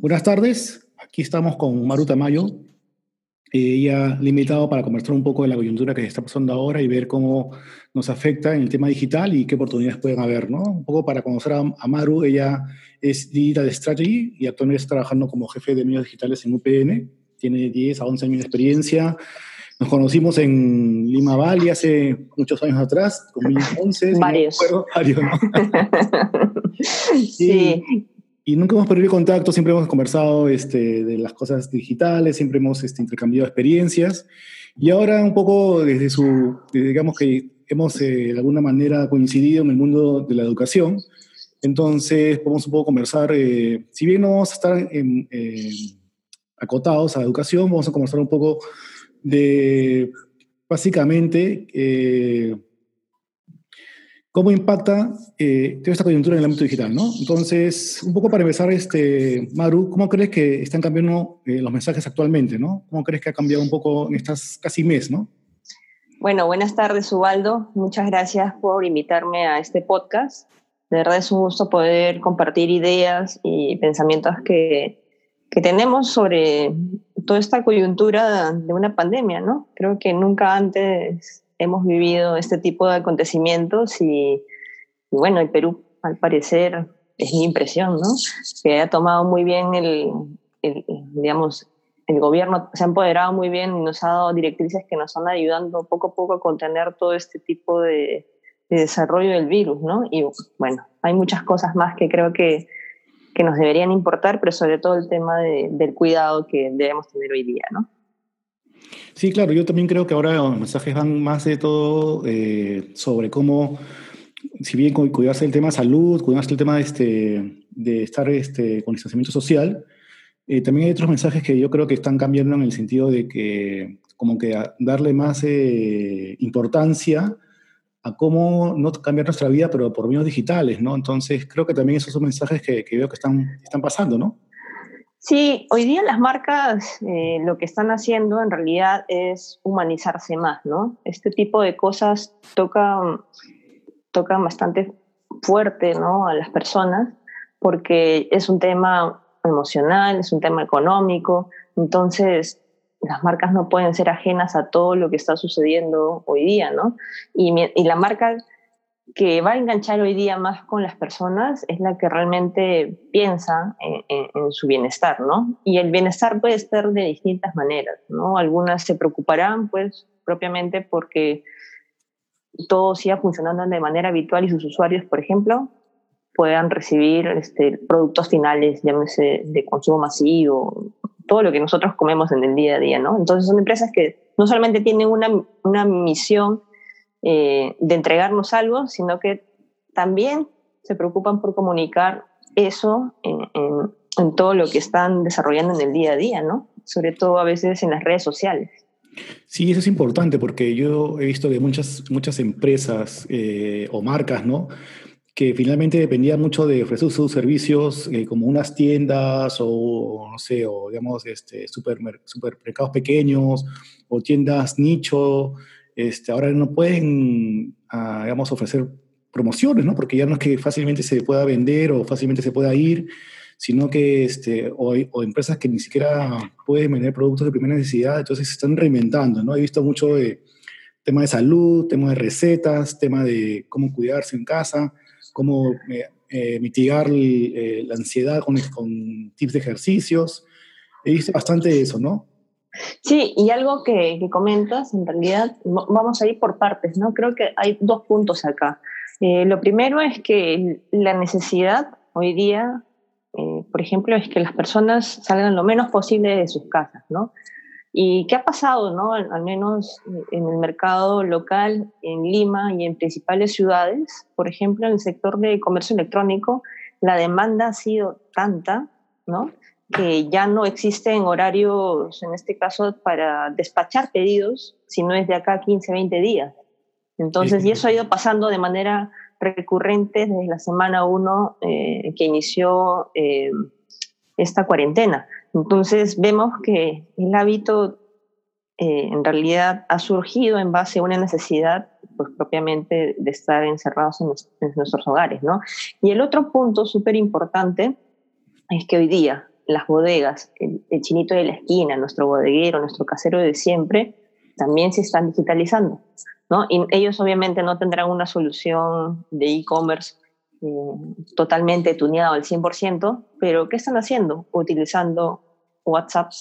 Buenas tardes, aquí estamos con Maru Tamayo. Ella le he invitado para conversar un poco de la coyuntura que está pasando ahora y ver cómo nos afecta en el tema digital y qué oportunidades pueden haber, ¿no? Un poco para conocer a, Maru, ella es Digital Strategy y actualmente está trabajando como jefe de medios digitales en UPN. Tiene 10 a 11 años de experiencia. Nos conocimos en Lima Valley hace muchos años atrás, 2011. Varios. varios, ¿no? sí y nunca hemos perdido contacto, siempre hemos conversado este, de las cosas digitales, siempre hemos este, intercambiado experiencias. Y ahora un poco desde su, digamos que hemos eh, de alguna manera coincidido en el mundo de la educación. Entonces, podemos un poco conversar, eh, si bien no vamos a estar acotados a la educación, vamos a conversar un poco de, básicamente, eh, cómo impacta eh, toda esta coyuntura en el ámbito digital, ¿no? Entonces, un poco para empezar, este, Maru, ¿cómo crees que están cambiando eh, los mensajes actualmente, ¿no? ¿Cómo crees que ha cambiado un poco en estas casi mes, ¿no? Bueno, buenas tardes, Ubaldo. Muchas gracias por invitarme a este podcast. De verdad es un gusto poder compartir ideas y pensamientos que, que tenemos sobre toda esta coyuntura de una pandemia, ¿no? Creo que nunca antes hemos vivido este tipo de acontecimientos y, bueno, el Perú, al parecer, es mi impresión, ¿no? Que ha tomado muy bien el, digamos, el gobierno se ha empoderado muy bien y nos ha dado directrices que nos están ayudando poco a poco a contener todo este tipo de, desarrollo del virus, ¿no? Y bueno, hay muchas cosas más que creo que, que nos deberían importar, pero sobre todo el tema del cuidado que debemos tener hoy día, ¿no? Sí, claro, yo también creo que ahora los mensajes van más de todo eh, sobre cómo, si bien cuidarse del tema de salud, cuidarse del tema de, este, de estar este, con distanciamiento social, eh, también hay otros mensajes que yo creo que están cambiando en el sentido de que como que darle más eh, importancia a cómo no cambiar nuestra vida, pero por medios digitales, ¿no? Entonces creo que también esos son mensajes que, que veo que están, están pasando, ¿no? Sí, hoy día las marcas eh, lo que están haciendo en realidad es humanizarse más, ¿no? Este tipo de cosas tocan, tocan bastante fuerte, ¿no? A las personas porque es un tema emocional, es un tema económico, entonces las marcas no pueden ser ajenas a todo lo que está sucediendo hoy día, ¿no? Y, y la marca que va a enganchar hoy día más con las personas es la que realmente piensa en, su bienestar, ¿no? Y el bienestar puede estar de distintas maneras, ¿no? Algunas se preocuparán, pues, propiamente porque todo siga funcionando de manera habitual y sus usuarios, por ejemplo, puedan recibir este, productos finales, llámese de consumo masivo, todo lo que nosotros comemos en el día a día, ¿no? Entonces son empresas que no solamente tienen una, una misión eh, de entregarnos algo, sino que también se preocupan por comunicar eso en, todo lo que están desarrollando en el día a día, ¿no? Sobre todo a veces en las redes sociales. Sí, eso es importante porque yo he visto que muchas, muchas empresas eh, o marcas, ¿no? que finalmente dependían mucho de ofrecer sus servicios eh, como unas tiendas o, no sé, digamos, este, supermercados pequeños o tiendas nicho, este, ahora no pueden, ah, digamos, ofrecer promociones, ¿no? Porque ya no es que fácilmente se pueda vender o fácilmente se pueda ir, sino que, este, o, empresas que ni siquiera pueden vender productos de primera necesidad, entonces se están reinventando, ¿no? He visto mucho de tema de salud, tema de recetas, tema de cómo cuidarse en casa, cómo eh, eh, mitigar eh, la ansiedad con, con tips de ejercicios. He visto bastante eso, ¿no? Sí, y algo que, comentas, en realidad vamos a ir por partes, ¿no? Creo que hay dos puntos acá. Eh, lo primero es que la necesidad hoy día, eh, por ejemplo, es que las personas salgan lo menos posible de sus casas, ¿no? ¿Y qué ha pasado, no? Al menos en el mercado local, en Lima y en principales ciudades, por ejemplo, en el sector de comercio electrónico, la demanda ha sido tanta, ¿no? Que ya no existen horarios, en este caso, para despachar pedidos, sino es de acá 15, 20 días. Entonces, y eso ha ido pasando de manera recurrente desde la semana 1 eh, que inició eh, esta cuarentena. Entonces, vemos que el hábito eh, en realidad ha surgido en base a una necesidad pues propiamente de estar encerrados en, en nuestros hogares, ¿no? Y el otro punto súper importante es que hoy día las bodegas, el, chinito de la esquina, nuestro bodeguero, nuestro casero de siempre, también se están digitalizando. ¿no? Y ellos obviamente no tendrán una solución de e-commerce eh, totalmente tuneado al 100%, pero ¿qué están haciendo? Utilizando WhatsApp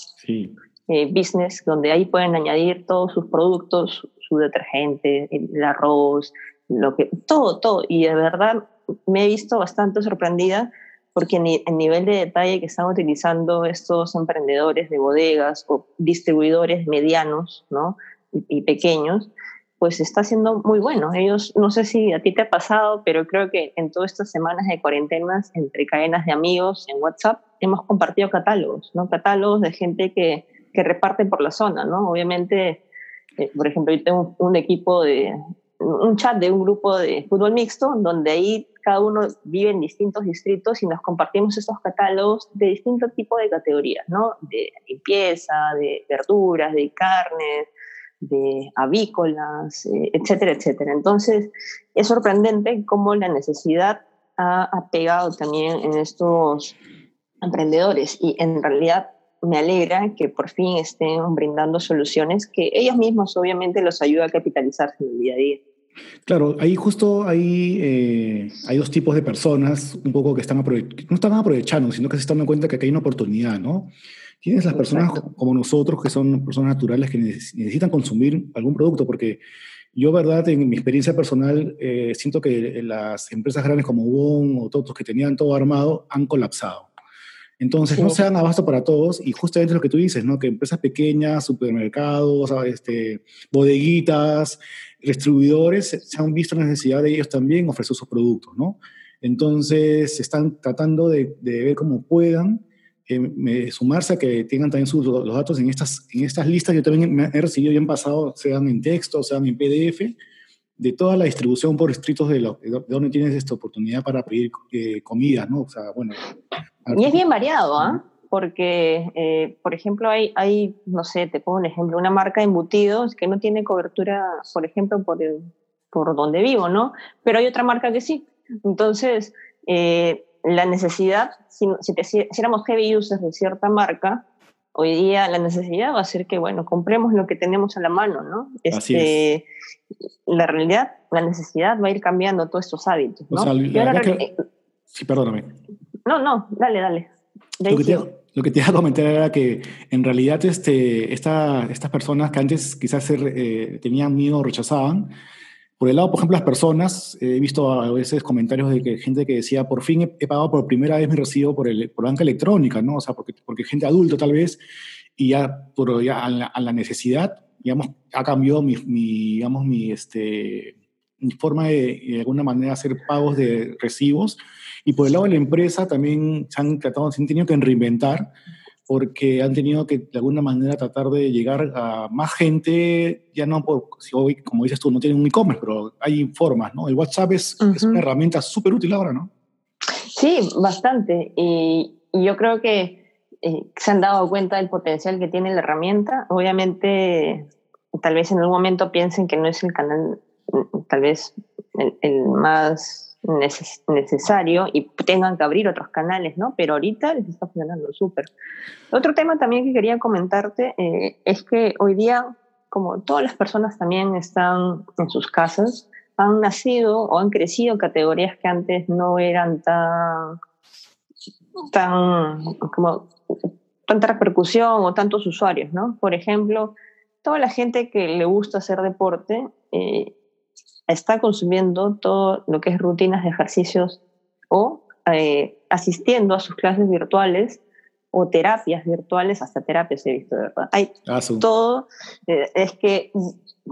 eh, Business, donde ahí pueden añadir todos sus productos, su detergente, el arroz, lo que, todo, todo. Y de verdad me he visto bastante sorprendida porque el nivel de detalle que están utilizando estos emprendedores de bodegas o distribuidores medianos ¿no? y, pequeños, pues está siendo muy bueno. Ellos, no sé si a ti te ha pasado, pero creo que en todas estas semanas de cuarentenas, entre cadenas de amigos en WhatsApp, hemos compartido catálogos, ¿no? Catálogos de gente que, que reparte por la zona, ¿no? Obviamente, eh, por ejemplo, yo tengo un equipo de, un chat de un grupo de fútbol mixto, donde ahí cada uno vive en distintos distritos y nos compartimos estos catálogos de distintos tipos de categorías, ¿no? De limpieza, de verduras, de carnes, de avícolas, eh, etcétera, etcétera. Entonces, es sorprendente cómo la necesidad ha pegado también en estos emprendedores y en realidad me alegra que por fin estén brindando soluciones que ellos mismos obviamente los ayuda a capitalizarse en el día a día. Claro, ahí justo hay, eh, hay dos tipos de personas un poco que están no están aprovechando, sino que se están dando cuenta que aquí hay una oportunidad, ¿no? Tienes las personas como nosotros, que son personas naturales que necesitan consumir algún producto, porque yo, verdad, en mi experiencia personal, eh, siento que las empresas grandes como Wong o todos que tenían todo armado han colapsado. Entonces, no se dan abasto para todos y justamente lo que tú dices, ¿no? Que empresas pequeñas, supermercados, este, bodeguitas, distribuidores, se han visto la necesidad de ellos también ofrecer sus productos, ¿no? Entonces, están tratando de, ver cómo puedan eh, sumarse a que tengan también sus, los datos en estas, en estas listas. Yo también he recibido ya en pasado, sean en texto, sean en PDF, de toda la distribución por distritos de, lo, de donde tienes esta oportunidad para pedir eh, comida, ¿no? O sea, bueno. Y es bien variado, ¿ah? Porque, eh, por ejemplo, hay, hay, no sé, te pongo un ejemplo, una marca de embutidos que no tiene cobertura, por ejemplo, por, por donde vivo, ¿no? Pero hay otra marca que sí. Entonces, eh, la necesidad, si, si, te, si éramos heavy users de cierta marca, hoy día la necesidad va a ser que, bueno, compremos lo que tenemos a la mano, ¿no? Así es. Este, la realidad, la necesidad va a ir cambiando todos estos hábitos, ¿no? Sí, perdóname. No, no, dale, dale. Lo que, te, lo que, te, iba a comentar era que en realidad este, esta, estas personas que antes quizás eh, tenían miedo o rechazaban, por el lado, por ejemplo, las personas, he visto a veces comentarios de que gente que decía, por fin he, pagado por primera vez mi recibo por, el, por banca electrónica, ¿no? O sea, porque, porque gente adulta tal vez, y ya, por, ya a, la, necesidad, digamos, ha cambiado mi, mi, digamos, mi, este, forma de, de alguna manera, hacer pagos de recibos. Y por el lado de la empresa también se han tratado, se han tenido que reinventar porque han tenido que de alguna manera tratar de llegar a más gente, ya no por, si hoy, como dices tú, no tienen un e-commerce, pero hay formas, ¿no? El WhatsApp es, es una herramienta súper útil ahora, ¿no? Sí, bastante. Y, y yo creo que eh, se han dado cuenta del potencial que tiene la herramienta. Obviamente, tal vez en algún momento piensen que no es el canal, tal vez el más necesario y tengan que abrir otros canales, ¿no? Pero ahorita les está funcionando súper. Otro tema también que quería comentarte eh, es que hoy día, como todas las personas también están en sus casas, han nacido o han crecido categorías que antes no eran tan, tan, como, tanta repercusión o tantos usuarios, ¿no? Por ejemplo, toda la gente que le gusta hacer deporte, eh, está consumiendo todo lo que es rutinas de ejercicios o eh, asistiendo a sus clases virtuales o terapias virtuales, hasta terapias he visto, de verdad. Hay ah, todo, eh, es que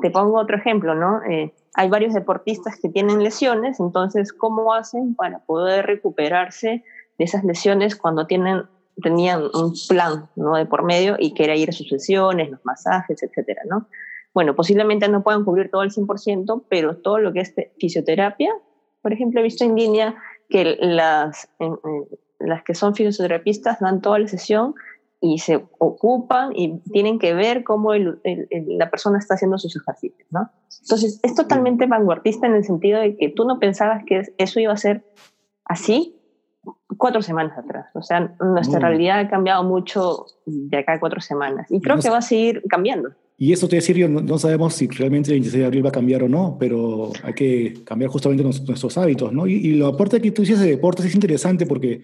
te pongo otro ejemplo, ¿no? Eh, hay varios deportistas que tienen lesiones, entonces, ¿cómo hacen para poder recuperarse de esas lesiones cuando tienen, tenían un plan, ¿no? De por medio y que era ir a sus sesiones, los masajes, etcétera, ¿no? Bueno, posiblemente no puedan cubrir todo el 100%, pero todo lo que es fisioterapia, por ejemplo, he visto en línea que las, las que son fisioterapistas dan toda la sesión y se ocupan y tienen que ver cómo la persona está haciendo sus ejercicios, ¿no? Entonces, es totalmente vanguardista en el sentido de que tú no pensabas que eso iba a ser así, cuatro semanas atrás. O sea, nuestra realidad ha cambiado mucho de acá a cuatro semanas. Y creo que va a seguir cambiando. Y eso te decir, yo no, sabemos si realmente el 26 de abril va a cambiar o no, pero hay que cambiar justamente nuestros, hábitos, ¿no? Y, lo aporte que tú dices de deportes es interesante porque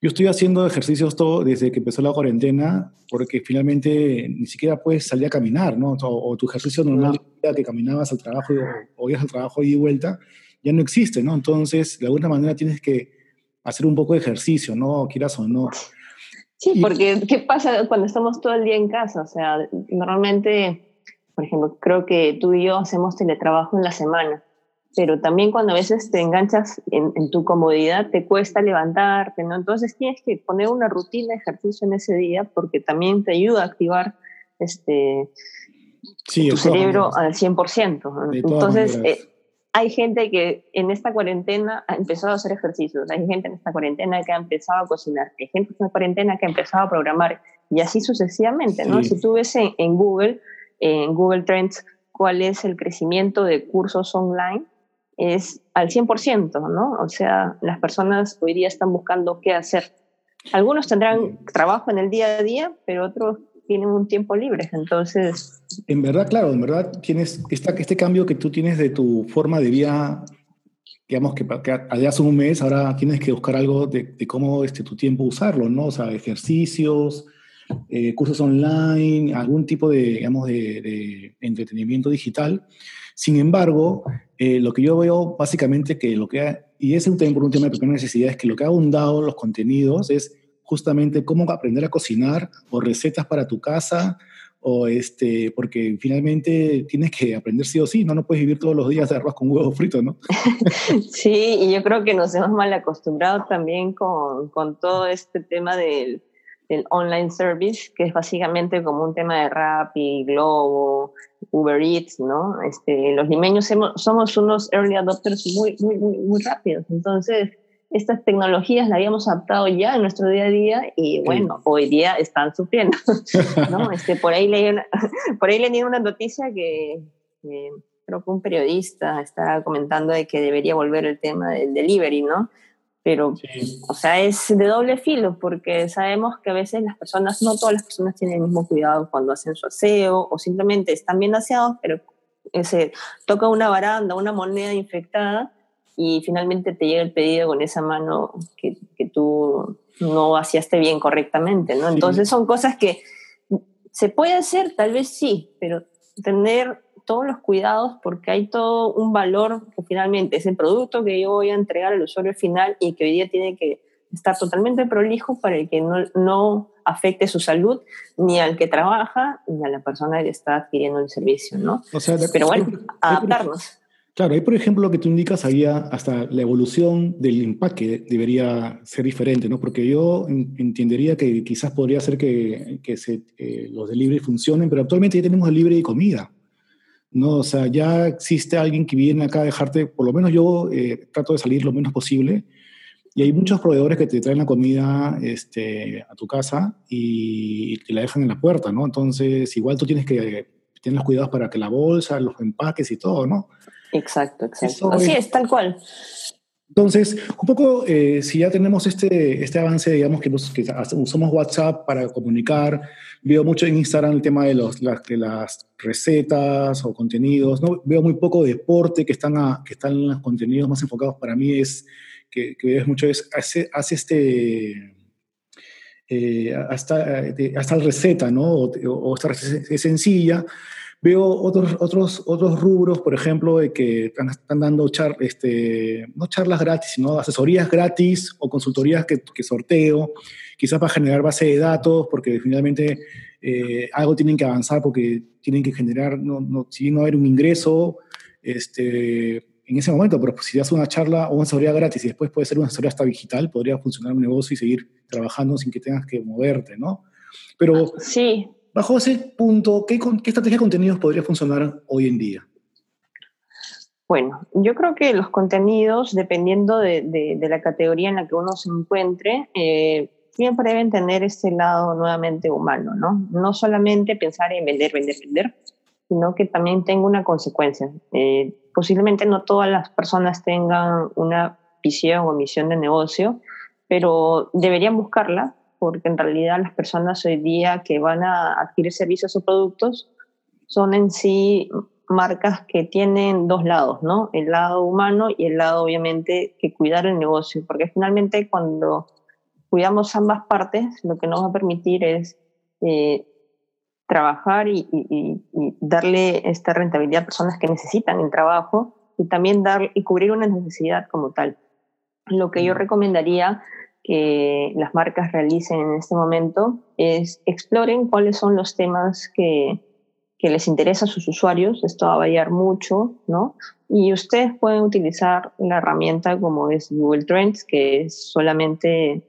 yo estoy haciendo ejercicios todo desde que empezó la cuarentena, porque finalmente ni siquiera puedes salir a caminar, ¿no? O, tu ejercicio normal que caminabas al trabajo o, ibas al trabajo y vuelta, ya no existe, ¿no? Entonces, de alguna manera tienes que hacer un poco de ejercicio, ¿no? Quieras o no. Sí, porque ¿qué pasa cuando estamos todo el día en casa? O sea, normalmente, por ejemplo, creo que tú y yo hacemos teletrabajo en la semana, pero también cuando a veces te enganchas en, tu comodidad, te cuesta levantarte, ¿no? Entonces tienes que poner una rutina de ejercicio en ese día porque también te ayuda a activar este, tu cerebro al 100%. Entonces, hay gente que en esta cuarentena ha empezado a hacer ejercicios, hay gente en esta cuarentena que ha empezado a cocinar, hay gente en esta cuarentena que ha empezado a programar y así sucesivamente, ¿no? Si tú ves en, Google, en Google Trends, cuál es el crecimiento de cursos online, es al 100%, ¿no? O sea, las personas hoy día están buscando qué hacer. Algunos tendrán trabajo en el día a día, pero otros tienen un tiempo libre, entonces... En verdad, claro, en verdad tienes esta, este cambio que tú tienes de tu forma de vida, digamos que, que hace un mes, ahora tienes que buscar algo de, cómo este, tu tiempo usarlo, ¿no? O sea, ejercicios, eh, cursos online, algún tipo de, digamos, de, entretenimiento digital. Sin embargo, eh, lo que yo veo básicamente que lo que, ha, y es un tema, por un tema de primera necesidad, es que lo que ha abundado los contenidos es justamente cómo aprender a cocinar o recetas para tu casa o este, porque finalmente tienes que aprender sí o sí, no, no puedes vivir todos los días de arroz con huevo frito, ¿no? sí, y yo creo que nos hemos mal acostumbrado también con, con todo este tema del, del, online service, que es básicamente como un tema de Rappi, Globo, Uber Eats, ¿no? Este, los limeños somos unos early adopters muy, muy, muy rápidos, entonces estas tecnologías las habíamos adaptado ya en nuestro día a día y bueno, hoy día están sufriendo. ¿no? este, por, ahí leí una, por ahí leí una noticia que, creo que un periodista estaba comentando de que debería volver el tema del delivery, ¿no? Pero, o sea, es de doble filo porque sabemos que a veces las personas, no todas las personas tienen el mismo cuidado cuando hacen su aseo o simplemente están bien aseados, pero ese, toca una baranda, una moneda infectada y finalmente te llega el pedido con esa mano que, que tú no vaciaste bien correctamente, ¿no? Entonces son cosas que se puede hacer, tal vez sí, pero tener todos los cuidados porque hay todo un valor que finalmente es el producto que yo voy a entregar al usuario final y que hoy día tiene que estar totalmente prolijo para el que no, no afecte su salud ni al que trabaja ni a la persona que está adquiriendo el servicio, ¿no? O sea, Pero bueno, adaptarnos. Claro, ahí por ejemplo lo que tú indicas, ahí hasta la evolución del empaque debería ser diferente, ¿no? Porque yo entendería que quizás podría ser que, que se, eh, los delivery funcionen, pero actualmente ya tenemos delivery de comida, ¿no? O sea, ya existe alguien que viene acá a dejarte, por lo menos yo eh, trato de salir lo menos posible, y hay muchos proveedores que te traen la comida este, a tu casa y te la dejan en la puerta, ¿no? Entonces, igual tú tienes que tener los cuidados para que la bolsa, los empaques y todo, ¿no? Exacto, exacto. Así es, tal cual. Entonces, un poco, eh, si ya tenemos este, este avance, digamos que, usamos WhatsApp para comunicar, veo mucho en Instagram el tema de, los, de las recetas o contenidos, ¿no? veo muy poco deporte que están, a, que están en los contenidos más enfocados para mí, es que, que ves mucho, es, hace, hace este, eh, hasta, hasta la receta, ¿no? O, o esta receta es sencilla, Veo otros, otros, otros rubros, por ejemplo, de que están, dando char, este, no charlas gratis, sino asesorías gratis o consultorías que, que sorteo, quizás para generar base de datos, porque definitivamente eh, algo tienen que avanzar porque tienen que generar, no, no, si no haber un ingreso, este, en ese momento, pero si das una charla o una asesoría gratis y después puede ser una asesoría hasta digital, podría funcionar un negocio y seguir trabajando sin que tengas que moverte, ¿no? Pero sí. Bajo ese punto, ¿qué, estrategia de contenidos podría funcionar hoy en día? Bueno, yo creo que los contenidos, dependiendo de, la categoría en la que uno se encuentre, eh, siempre deben tener ese lado nuevamente humano, ¿no? No solamente pensar en vender, vender, vender, sino que también tenga una consecuencia. Eh, posiblemente no todas las personas tengan una visión o misión de negocio, pero deberían buscarla porque en realidad las personas hoy día que van a adquirir servicios o productos son en sí marcas que tienen dos lados, ¿no? El lado humano y el lado, obviamente, que cuidar el negocio, porque finalmente cuando cuidamos ambas partes, lo que nos va a permitir es eh, trabajar y, darle esta rentabilidad a personas que necesitan el trabajo y también dar y cubrir una necesidad como tal. Lo que yo recomendaría que las marcas realicen en este momento es exploren cuáles son los temas que, que les interesa a sus usuarios. Esto va a variar mucho, ¿no? Y ustedes pueden utilizar la herramienta como es Google Trends, que es solamente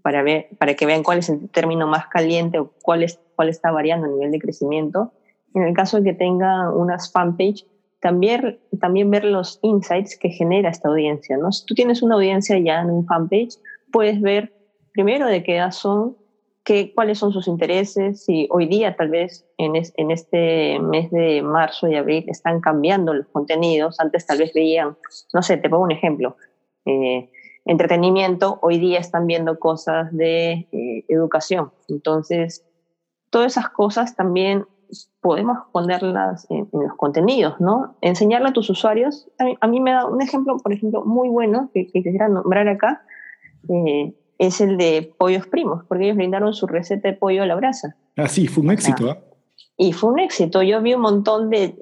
para, ver, para que vean cuál es el término más caliente o cuál, es, cuál está variando a nivel de crecimiento. En el caso de que tenga unas fanpage, también, también ver los insights que genera esta audiencia. ¿no? Si tú tienes una audiencia ya en un fanpage, puedes ver primero de qué edad son, qué, cuáles son sus intereses, si hoy día tal vez en, en este mes de marzo y abril están cambiando los contenidos, antes tal vez veían, no sé, te pongo un ejemplo, eh, entretenimiento, hoy día están viendo cosas de eh, educación. Entonces, todas esas cosas también podemos ponerlas en, los contenidos, ¿no? Enseñarle a tus usuarios. A mí, me da un ejemplo, por ejemplo, muy bueno que, quisiera nombrar acá, eh, es el de pollos primos, porque ellos brindaron su receta de pollo a la brasa. Ah, sí, fue un éxito, ¿ah? Y fue un éxito. Yo vi un montón de,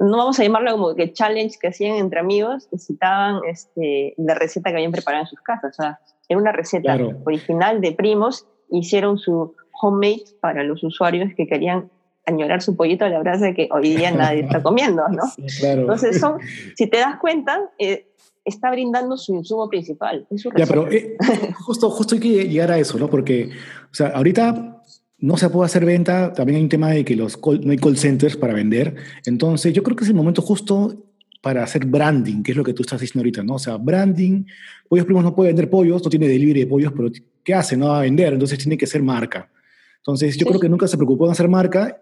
no vamos a llamarlo como que challenge que hacían entre amigos y citaban este, la receta que habían preparado en sus casas. O sea, era una receta original de primos. Hicieron su homemade para los usuarios que querían añorar su pollito a la brasa que hoy día nadie está comiendo, ¿no? Entonces, son, si te das cuenta, eh, está brindando su insumo principal. ya, pero eh, justo, justo hay que llegar a eso, ¿no? Porque, o sea, ahorita no se puede hacer venta, también hay un tema de que los no hay call centers para vender. Entonces, yo creo que es el momento justo para hacer branding, que es lo que tú estás diciendo ahorita, ¿no? O sea, branding, Pollos Primos no puede vender pollos, no tiene delivery de pollos, pero ¿qué hace? No va a vender, entonces tiene que ser marca. Entonces, yo creo que nunca se preocupó en hacer marca,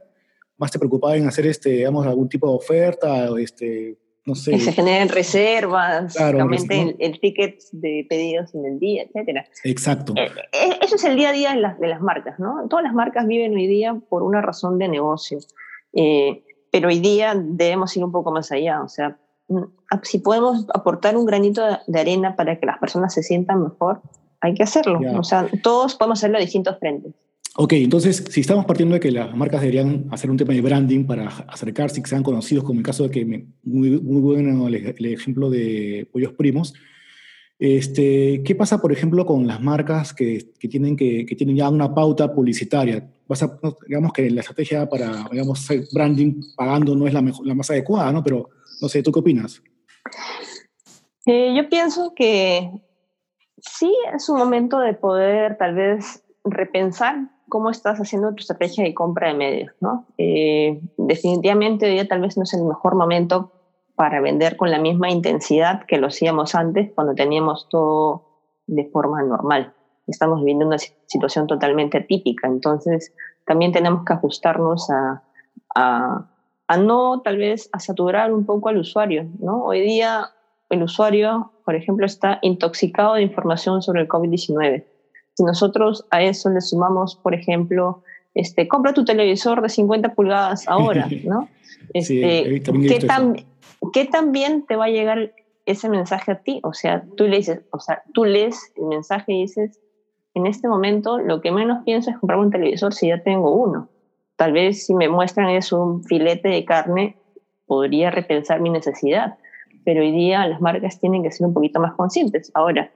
más se preocupaba en hacer, este, digamos, algún tipo de oferta, este, no sé. Que se generen reservas, el, ticket de pedidos en el día, etc. Exacto. Eh, eh, eso es el día a día de las, de las, marcas, ¿no? Todas las marcas viven hoy día por una razón de negocio, eh, pero hoy día debemos ir un poco más allá, o sea, mm, si podemos aportar un granito de arena para que las personas se sientan mejor, hay que hacerlo. O sea, todos podemos hacerlo a distintos frentes. Ok, entonces, si estamos partiendo de que las marcas deberían hacer un tema de branding para acercarse y que sean conocidos, como el caso de que, muy, muy bueno el, ejemplo de Pollos Primos, este, ¿qué pasa, por ejemplo, con las marcas que, que tienen, que, que, tienen ya una pauta publicitaria? digamos que la estrategia para, digamos, hacer branding pagando no es la, mejor, la más adecuada, ¿no? Pero, no sé, ¿tú qué opinas? Eh, yo pienso que sí es un momento de poder tal vez repensar cómo estás haciendo tu estrategia de compra de medios, ¿no? Eh, definitivamente hoy día tal vez no es el mejor momento para vender con la misma intensidad que lo hacíamos antes cuando teníamos todo de forma normal. Estamos viviendo una situación totalmente atípica, entonces también tenemos que ajustarnos a, a, a no tal vez a saturar un poco al usuario, ¿no? Hoy día el usuario, por ejemplo, está intoxicado de información sobre el COVID-19 si nosotros a eso le sumamos, por ejemplo, este, compra tu televisor de 50 pulgadas ahora, ¿no? Este, ¿qué, tan, ¿Qué bien te va a llegar ese mensaje a ti? O sea, tú le dices, o sea, tú lees el mensaje y dices, en este momento lo que menos pienso es comprar un televisor si ya tengo uno. Tal vez si me muestran es un filete de carne, podría repensar mi necesidad. Pero hoy día las marcas tienen que ser un poquito más conscientes. Ahora,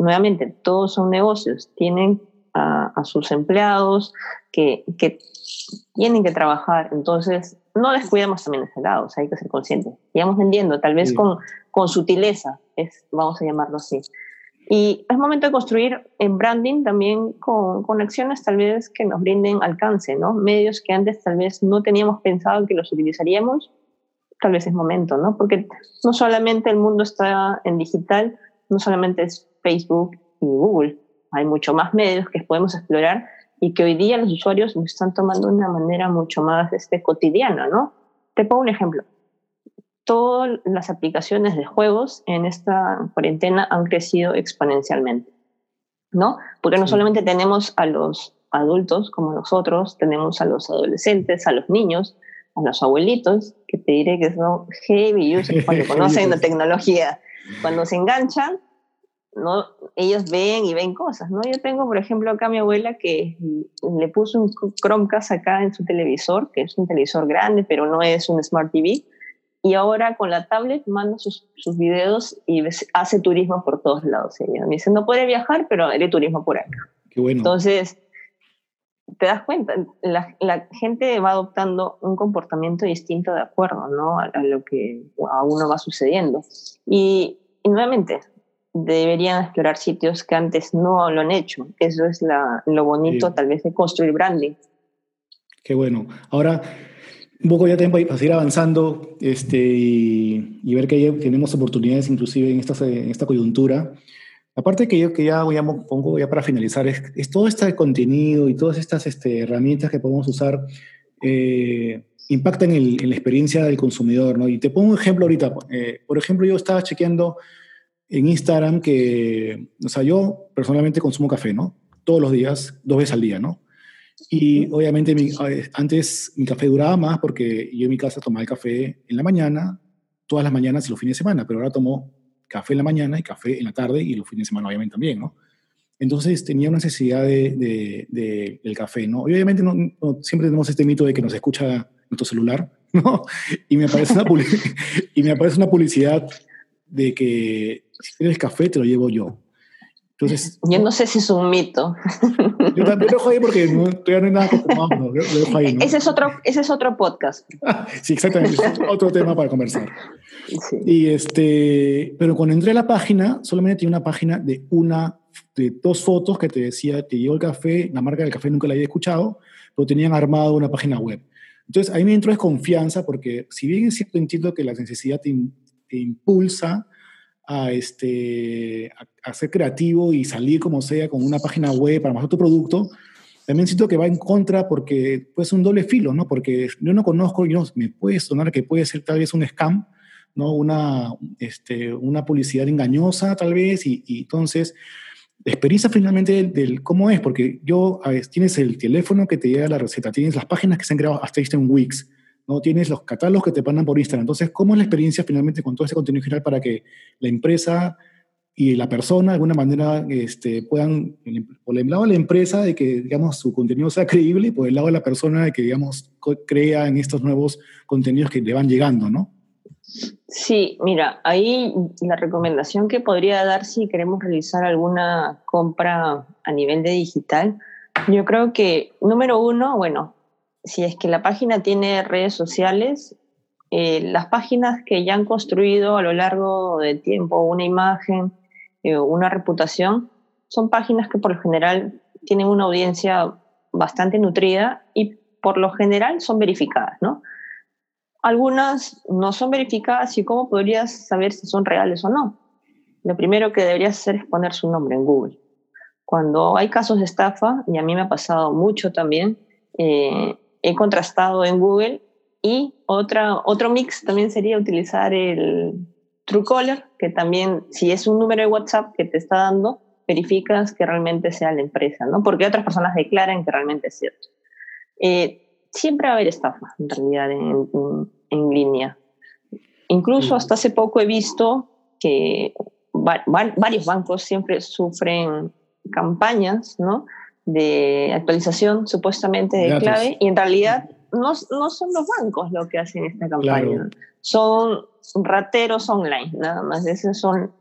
nuevamente, todos son negocios, tienen a, sus empleados que, que, tienen que trabajar, entonces no descuidemos también ese lado, o sea, hay que ser conscientes. Sigamos vendiendo, tal vez con, con sutileza, es, vamos a llamarlo así. Y es momento de construir en branding también con, con, acciones tal vez que nos brinden alcance, ¿no? Medios que antes tal vez no teníamos pensado que los utilizaríamos, tal vez es momento, ¿no? Porque no solamente el mundo está en digital, no solamente es Facebook y Google. Hay mucho más medios que podemos explorar y que hoy día los usuarios lo están tomando de una manera mucho más este, cotidiana, ¿no? Te pongo un ejemplo. Todas las aplicaciones de juegos en esta cuarentena han crecido exponencialmente. ¿no? Porque no solamente tenemos a los adultos como nosotros, tenemos a los adolescentes, a los niños, a los abuelitos, que te diré que son heavy users cuando conocen la tecnología. Cuando se enganchan, ¿no? ellos ven y ven cosas. ¿no? Yo tengo, por ejemplo, acá a mi abuela que le puso un Chromecast acá en su televisor, que es un televisor grande, pero no es un Smart TV. Y ahora con la tablet manda sus, sus videos y hace turismo por todos lados. Ella me dice, no puede viajar, pero haré turismo por acá. Qué bueno. Entonces, te das cuenta, la, la, gente va adoptando un comportamiento distinto de acuerdo ¿no? a, a lo que a uno va sucediendo. Y, y, nuevamente, deberían explorar sitios que antes no lo han hecho. Eso es la, lo bonito sí. tal vez de construir branding. Qué bueno. Ahora, un poco ya tiempo para seguir avanzando este, y, y ver que ya tenemos oportunidades inclusive en esta, en esta coyuntura. Aparte que yo que ya voy a pongo ya para finalizar es, es todo este contenido y todas estas este, herramientas que podemos usar eh, impactan en, en, la experiencia del consumidor, ¿no? Y te pongo un ejemplo ahorita. Eh, por ejemplo, yo estaba chequeando en Instagram que, o sea, yo personalmente consumo café, ¿no? Todos los días, dos veces al día, ¿no? Y obviamente mi, antes mi café duraba más porque yo en mi casa tomaba el café en la mañana, todas las mañanas y los fines de semana, pero ahora tomo café en la mañana y café en la tarde y los fines de semana obviamente también, ¿no? Entonces tenía una necesidad de, de, de, del café, ¿no? Y obviamente no, no, siempre tenemos este mito de que nos escucha nuestro celular, ¿no? Y me aparece una, y me aparece una publicidad de que si quieres café te lo llevo yo. Entonces, yo no sé si es un mito. Yo también lo dejo ahí porque no, todavía no hay nada confirmado. Lo dejo ahí, ¿no? ese, es otro, ese es otro podcast. sí, exactamente. Es otro tema para conversar. Sí. Y este, pero cuando entré a la página, solamente tenía una página de una, de dos fotos que te decía, te llevo el café, la marca del café nunca la había escuchado, pero tenían armado una página web. Entonces ahí me entró desconfianza porque si bien es cierto, entiendo que la necesidad te impulsa a, este, a, a, ser creativo y salir como sea con una página web para mostrar tu producto, también siento que va en contra porque puede ser un doble filo, ¿no? Porque yo no conozco, yo, me puede sonar que puede ser tal vez un scam, ¿no? Una, este, una publicidad engañosa tal vez y, y entonces experiencia finalmente del, del, cómo es, porque yo, a ver, tienes el teléfono que te llega la receta, tienes las páginas que se han creado hasta en Wix, ¿no? Tienes los catálogos que te mandan por Instagram. Entonces, ¿cómo es la experiencia finalmente con todo ese contenido general para que la empresa y la persona de alguna manera este, puedan, por el lado de la empresa, de que, digamos, su contenido sea creíble y por el lado de la persona de que, digamos, crea en estos nuevos contenidos que le van llegando, ¿no? Sí, mira, ahí la recomendación que podría dar si queremos realizar alguna compra a nivel de digital, yo creo que, número uno, bueno, si es que la página tiene redes sociales, eh, las páginas que ya han construido a lo largo del tiempo una imagen, eh, una reputación, son páginas que por lo general tienen una audiencia bastante nutrida y por lo general son verificadas, ¿no? Algunas no son verificadas y cómo podrías saber si son reales o no. Lo primero que deberías hacer es poner su nombre en Google. Cuando hay casos de estafa, y a mí me ha pasado mucho también, eh, he contrastado en Google y otra, otro mix también sería utilizar el Truecaller, que también si es un número de WhatsApp que te está dando, verificas que realmente sea la empresa, ¿no? Porque otras personas declaran que realmente es cierto. Eh, siempre va a haber estafa, en realidad, en, en, en línea. Incluso hasta hace poco he visto que va, va, varios bancos siempre sufren campañas, ¿no? De actualización supuestamente de Datos. clave y en realidad no, no, son los bancos lo que hacen esta campaña, claro. son rateros online, nada más, esas son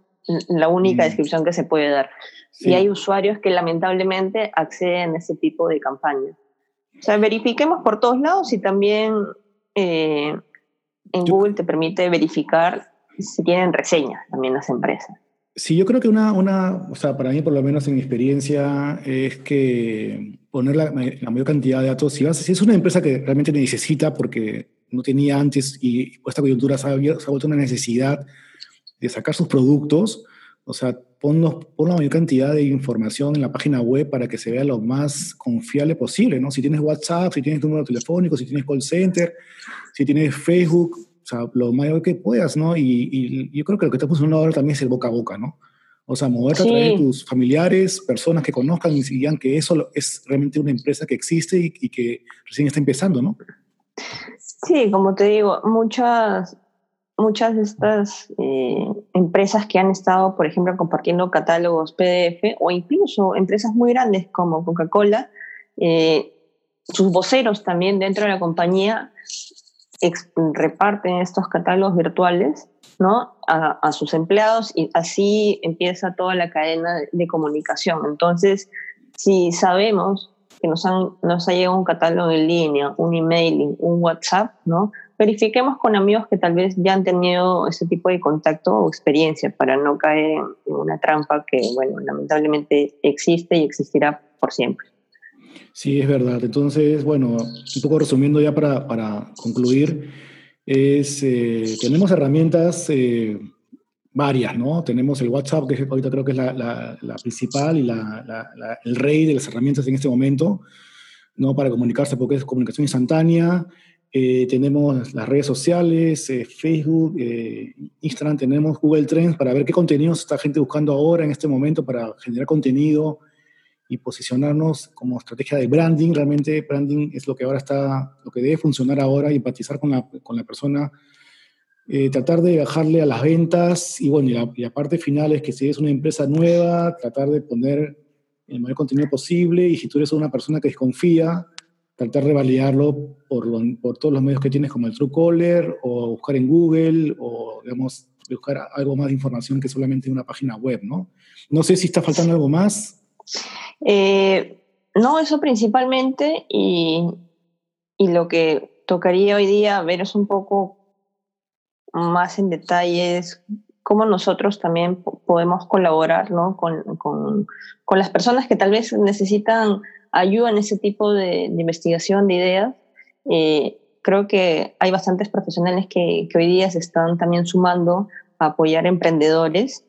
la única mm. descripción que se puede dar. Sí. Y hay usuarios que lamentablemente acceden a ese tipo de campañas. O sea, verifiquemos por todos lados y también eh, en Yo, Google te permite verificar si tienen reseñas también las empresas. Sí, yo creo que una, una, o sea, para mí por lo menos en mi experiencia es que poner la, mayor cantidad de datos, si, es una empresa que realmente necesita porque no tenía antes y esta coyuntura se ha, se ha vuelto una necesidad de sacar sus productos, o sea, pon, pon, la mayor cantidad de información en la página web para que se vea lo más confiable posible, ¿no? Si tienes WhatsApp, si tienes número telefónico, si tienes call center, si tienes Facebook, sea, lo mayor que puedas, ¿no? Y, y, yo creo que lo que está funcionando ahora también es el boca a boca, ¿no? O sea, moverte a través de tus familiares, personas que conozcan y digan que eso es realmente una empresa que existe y, que recién está empezando, ¿no? Sí, como te digo, muchas, muchas de estas eh, empresas que han estado, por ejemplo, compartiendo catálogos PDF o incluso empresas muy grandes como Coca-Cola, eh, sus voceros también dentro de la compañía reparten estos catálogos virtuales ¿no? A, sus empleados y así empieza toda la cadena de, comunicación. Entonces, si sabemos que nos, han, nos ha llegado un catálogo en línea, un emailing, un WhatsApp, ¿no? verifiquemos con amigos que tal vez ya han tenido ese tipo de contacto o experiencia para no caer en, una trampa que, bueno, lamentablemente existe y existirá por siempre. Sí, es verdad. Entonces, bueno, un poco resumiendo ya para, para concluir, es, eh, tenemos herramientas eh, varias, ¿no? Tenemos el WhatsApp, que ahorita creo que es la, la, principal y el rey de las herramientas en este momento, ¿no? Para comunicarse, porque es comunicación instantánea. Eh, tenemos las redes sociales, Facebook, Instagram, tenemos Google Trends para ver qué contenidos está gente buscando ahora en este momento para generar contenido y posicionarnos como estrategia de branding. Realmente branding es lo que ahora está, lo que debe funcionar ahora y empatizar con la, con la persona. Eh, tratar de bajarle a las ventas y bueno, y la, parte final es que si es una empresa nueva, tratar de poner el mayor contenido posible y si tú eres una persona que desconfía, tratar de validarlo por, por todos los medios que tienes como el Truecaller o buscar en Google o digamos buscar algo más de información que solamente una página web, ¿no? No sé si está faltando algo más. Eh, no, eso principalmente y, y, lo que tocaría hoy día ver es un poco más en detalles cómo nosotros también podemos colaborar ¿no? con, con, con, las personas que tal vez necesitan ayuda en ese tipo de, investigación de ideas. Eh, creo que hay bastantes profesionales que, que hoy día se están también sumando a apoyar emprendedores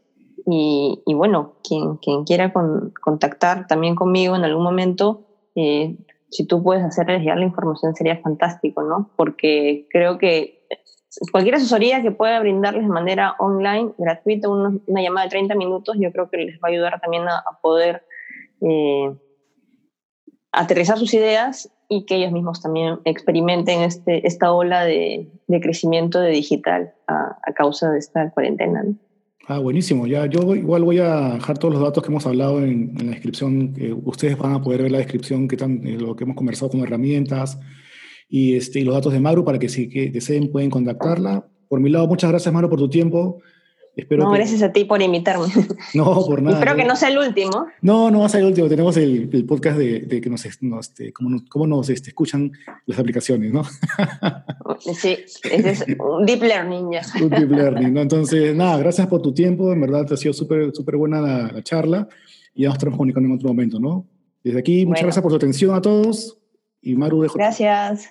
y, bueno, quien, quien quiera contactar también conmigo en algún momento, eh, si tú puedes hacerles llegar la información sería fantástico, ¿no? Porque creo que cualquier asesoría que pueda brindarles de manera online, gratuita, una, llamada de 30 minutos, yo creo que les va a ayudar también a, poder eh, aterrizar sus ideas y que ellos mismos también experimenten este, esta ola de, de crecimiento de digital a, a causa de esta cuarentena. ¿no? Ah, buenísimo. Ya, yo igual voy a dejar todos los datos que hemos hablado en, la descripción. ustedes van a poder ver la descripción que están, eh, lo que hemos conversado como herramientas y, este, y los datos de Maru para que si deseen pueden contactarla. Por mi lado, muchas gracias Maru por tu tiempo no, gracias a ti por invitarme. No, por nada. Espero que no sea el último. No, no va a ser el último. Tenemos el, podcast de, que nos, este, cómo, cómo nos este, escuchan las aplicaciones, ¿no? Sí, ese es un deep learning ya. Un deep learning, ¿no? Entonces, nada, gracias por tu tiempo. En verdad, te ha sido súper súper buena la, charla y ya nos estaremos comunicando en otro momento, ¿no? Desde aquí, muchas gracias por su atención a todos. Y Maru, dejo. Gracias.